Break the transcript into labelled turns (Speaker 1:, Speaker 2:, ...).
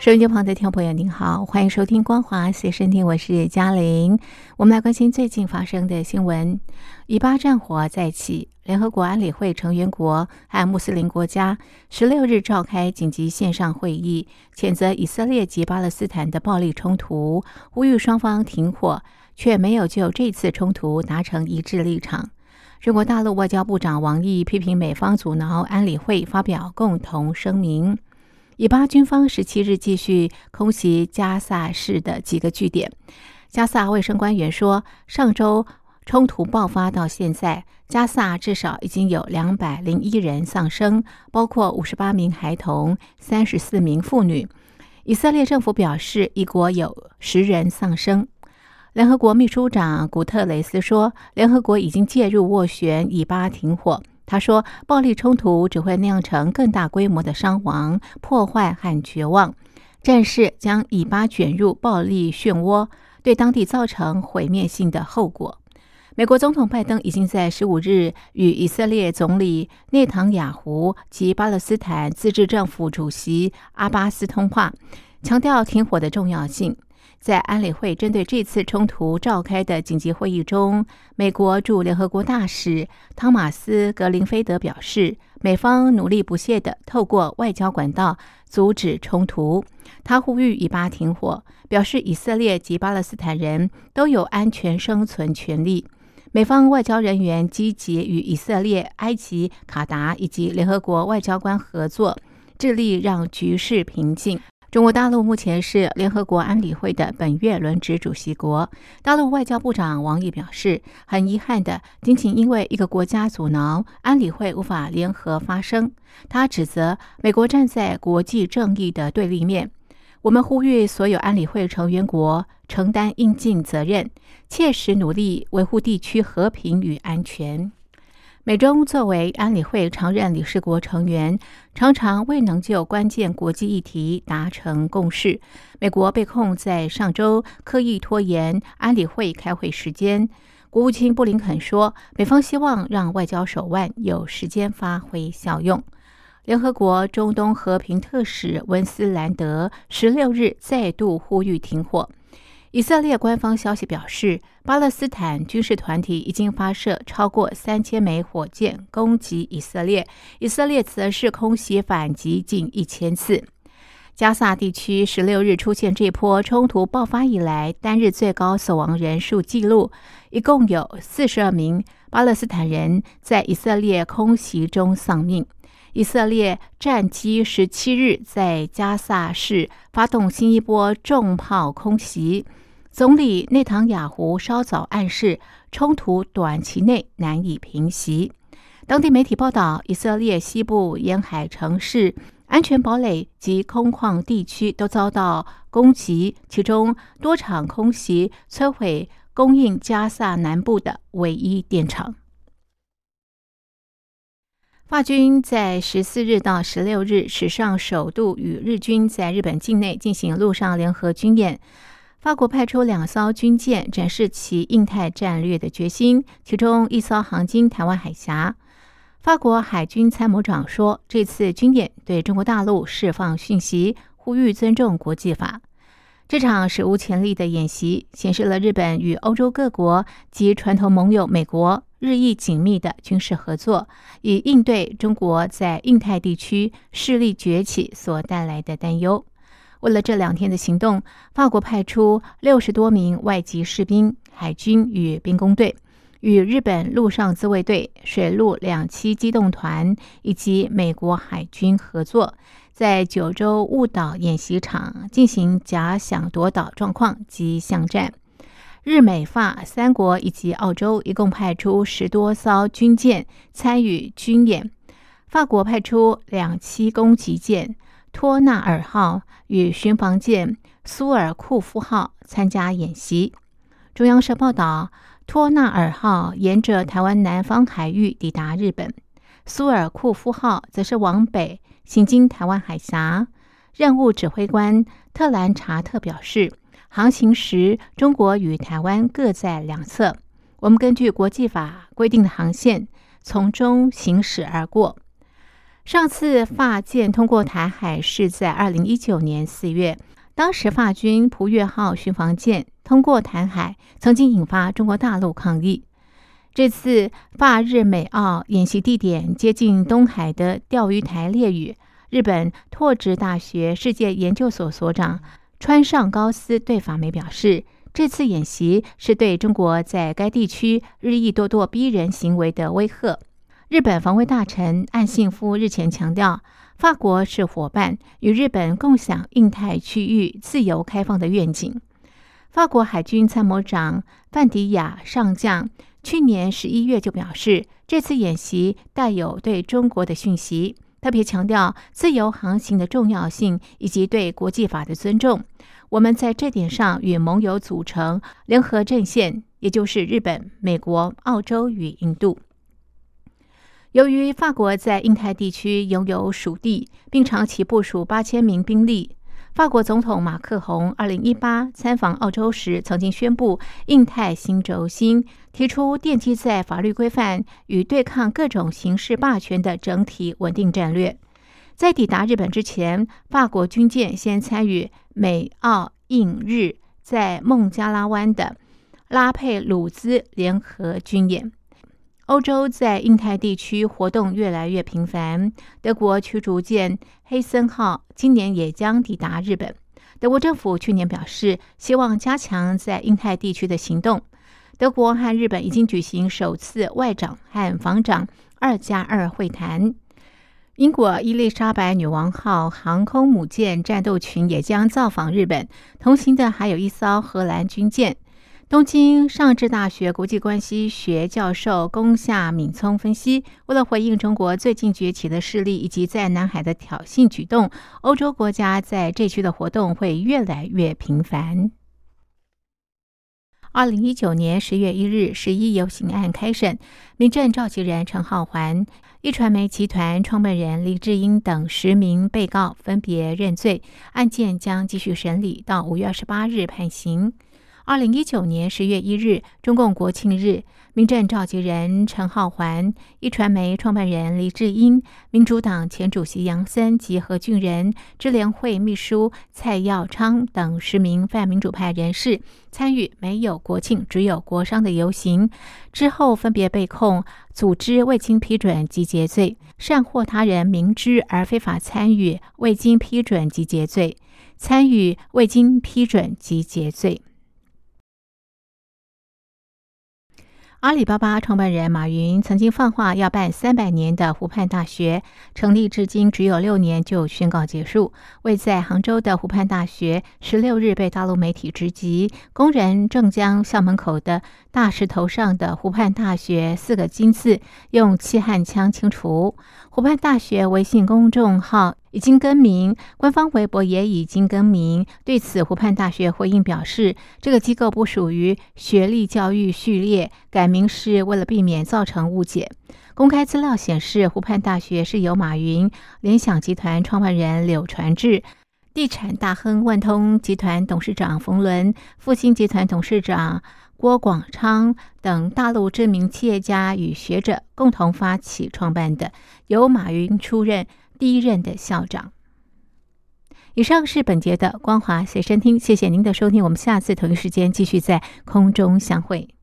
Speaker 1: 收音机旁的听众朋友，您好，欢迎收听《光华随身听》，我是嘉玲。我们来关心最近发生的新闻：以巴战火再起，联合国安理会成员国和穆斯林国家十六日召开紧急线上会议，谴责以色列及巴勒斯坦的暴力冲突，呼吁双方停火，却没有就这次冲突达成一致立场。中国大陆外交部长王毅批评美方阻挠安理会发表共同声明。以巴军方十七日继续空袭加萨市的几个据点。加萨卫生官员说，上周冲突爆发到现在，加萨至少已经有两百零一人丧生，包括五十八名孩童、三十四名妇女。以色列政府表示，一国有十人丧生。联合国秘书长古特雷斯说，联合国已经介入斡旋以巴停火。他说：“暴力冲突只会酿成更大规模的伤亡、破坏和绝望。战事将以巴卷入暴力漩涡，对当地造成毁灭性的后果。”美国总统拜登已经在十五日与以色列总理内塔雅胡及巴勒斯坦自治政府主席阿巴斯通话，强调停火的重要性。在安理会针对这次冲突召开的紧急会议中，美国驻联合国大使汤马斯·格林菲德表示，美方努力不懈地透过外交管道阻止冲突。他呼吁以巴停火，表示以色列及巴勒斯坦人都有安全生存权利。美方外交人员积极与以色列、埃及、卡达以及联合国外交官合作，致力让局势平静。中国大陆目前是联合国安理会的本月轮值主席国。大陆外交部长王毅表示，很遗憾的，仅仅因为一个国家阻挠安理会无法联合发声。他指责美国站在国际正义的对立面。我们呼吁所有安理会成员国承担应尽责任，切实努力维护地区和平与安全。美中作为安理会常任理事国成员，常常未能就关键国际议题达成共识。美国被控在上周刻意拖延安理会开会时间。国务卿布林肯说，美方希望让外交手腕有时间发挥效用。联合国中东和平特使温斯兰德十六日再度呼吁停火。以色列官方消息表示，巴勒斯坦军事团体已经发射超过三千枚火箭攻击以色列，以色列则是空袭反击近一千次。加萨地区十六日出现这波冲突爆发以来单日最高死亡人数记录，一共有四十二名巴勒斯坦人在以色列空袭中丧命。以色列战机十七日在加萨市发动新一波重炮空袭。总理内塔雅胡稍早暗示，冲突短期内难以平息。当地媒体报道，以色列西部沿海城市、安全堡垒及空旷地区都遭到攻击，其中多场空袭摧毁供应加萨南部的唯一电厂。法军在十四日到十六日史上首度与日军在日本境内进行陆上联合军演。法国派出两艘军舰，展示其印太战略的决心。其中一艘航经台湾海峡。法国海军参谋长说，这次军演对中国大陆释放讯息，呼吁尊重国际法。这场史无前例的演习显示了日本与欧洲各国及传统盟友美国日益紧密的军事合作，以应对中国在印太地区势力崛起所带来的担忧。为了这两天的行动，法国派出六十多名外籍士兵、海军与兵工队，与日本陆上自卫队、水陆两栖机动团以及美国海军合作，在九州雾岛演习场进行假想夺岛状况及巷战。日美法三国以及澳洲一共派出十多艘军舰参与军演，法国派出两栖攻击舰。托纳尔号与巡防舰苏尔库夫号参加演习。中央社报道，托纳尔号沿着台湾南方海域抵达日本，苏尔库夫号则是往北行经台湾海峡。任务指挥官特兰查特表示，航行时中国与台湾各在两侧，我们根据国际法规定的航线从中行驶而过。上次法舰通过台海是在二零一九年四月。当时，法军“蒲越号”巡防舰通过台海，曾经引发中国大陆抗议。这次法日美澳演习地点接近东海的钓鱼台列屿。日本拓殖大学世界研究所所长川上高司对法媒表示，这次演习是对中国在该地区日益咄咄逼人行为的威吓。日本防卫大臣岸信夫日前强调。法国是伙伴，与日本共享印太区域自由开放的愿景。法国海军参谋长范迪亚上将去年十一月就表示，这次演习带有对中国的讯息，特别强调自由航行的重要性以及对国际法的尊重。我们在这点上与盟友组成联合阵线，也就是日本、美国、澳洲与印度。由于法国在印太地区拥有属地，并长期部署八千名兵力，法国总统马克宏二零一八参访澳洲时，曾经宣布印太新轴心，提出奠基在法律规范与对抗各种形式霸权的整体稳定战略。在抵达日本之前，法国军舰先参与美澳印日在孟加拉湾的拉佩鲁兹联合军演。欧洲在印太地区活动越来越频繁。德国驱逐舰“黑森号”今年也将抵达日本。德国政府去年表示，希望加强在印太地区的行动。德国和日本已经举行首次外长和防长二加二会谈。英国伊丽莎白女王号航空母舰战斗群也将造访日本，同行的还有一艘荷兰军舰。东京上智大学国际关系学教授宫下敏聪分析，为了回应中国最近崛起的势力以及在南海的挑衅举动，欧洲国家在这区的活动会越来越频繁。二零一九年十月一日，十一游行案开审，民政召集人陈浩环、一传媒集团创办人李志英等十名被告分别认罪，案件将继续审理到五月二十八日判刑。二零一九年十月一日，中共国庆日，民政召集人陈浩环、一传媒创办人李志英、民主党前主席杨森及何俊仁、支联会秘书蔡耀昌等十名泛民主派人士参与没有国庆只有国殇的游行，之后分别被控组织未经批准集结罪、善或他人明知而非法参与未经批准集结罪、参与未经批准集结罪。阿里巴巴创办人马云曾经放话要办三百年的湖畔大学，成立至今只有六年就宣告结束。位在杭州的湖畔大学，十六日被大陆媒体直击，工人正将校门口的大石头上的“湖畔大学”四个金字用气焊枪清除。湖畔大学微信公众号。已经更名，官方微博也已经更名。对此，湖畔大学回应表示，这个机构不属于学历教育序列，改名是为了避免造成误解。公开资料显示，湖畔大学是由马云、联想集团创办人柳传志、地产大亨万通集团董事长冯仑、复兴集团董事长郭广昌等大陆知名企业家与学者共同发起创办的，由马云出任。第一任的校长。以上是本节的光华随身听，谢谢您的收听，我们下次同一时间继续在空中相会。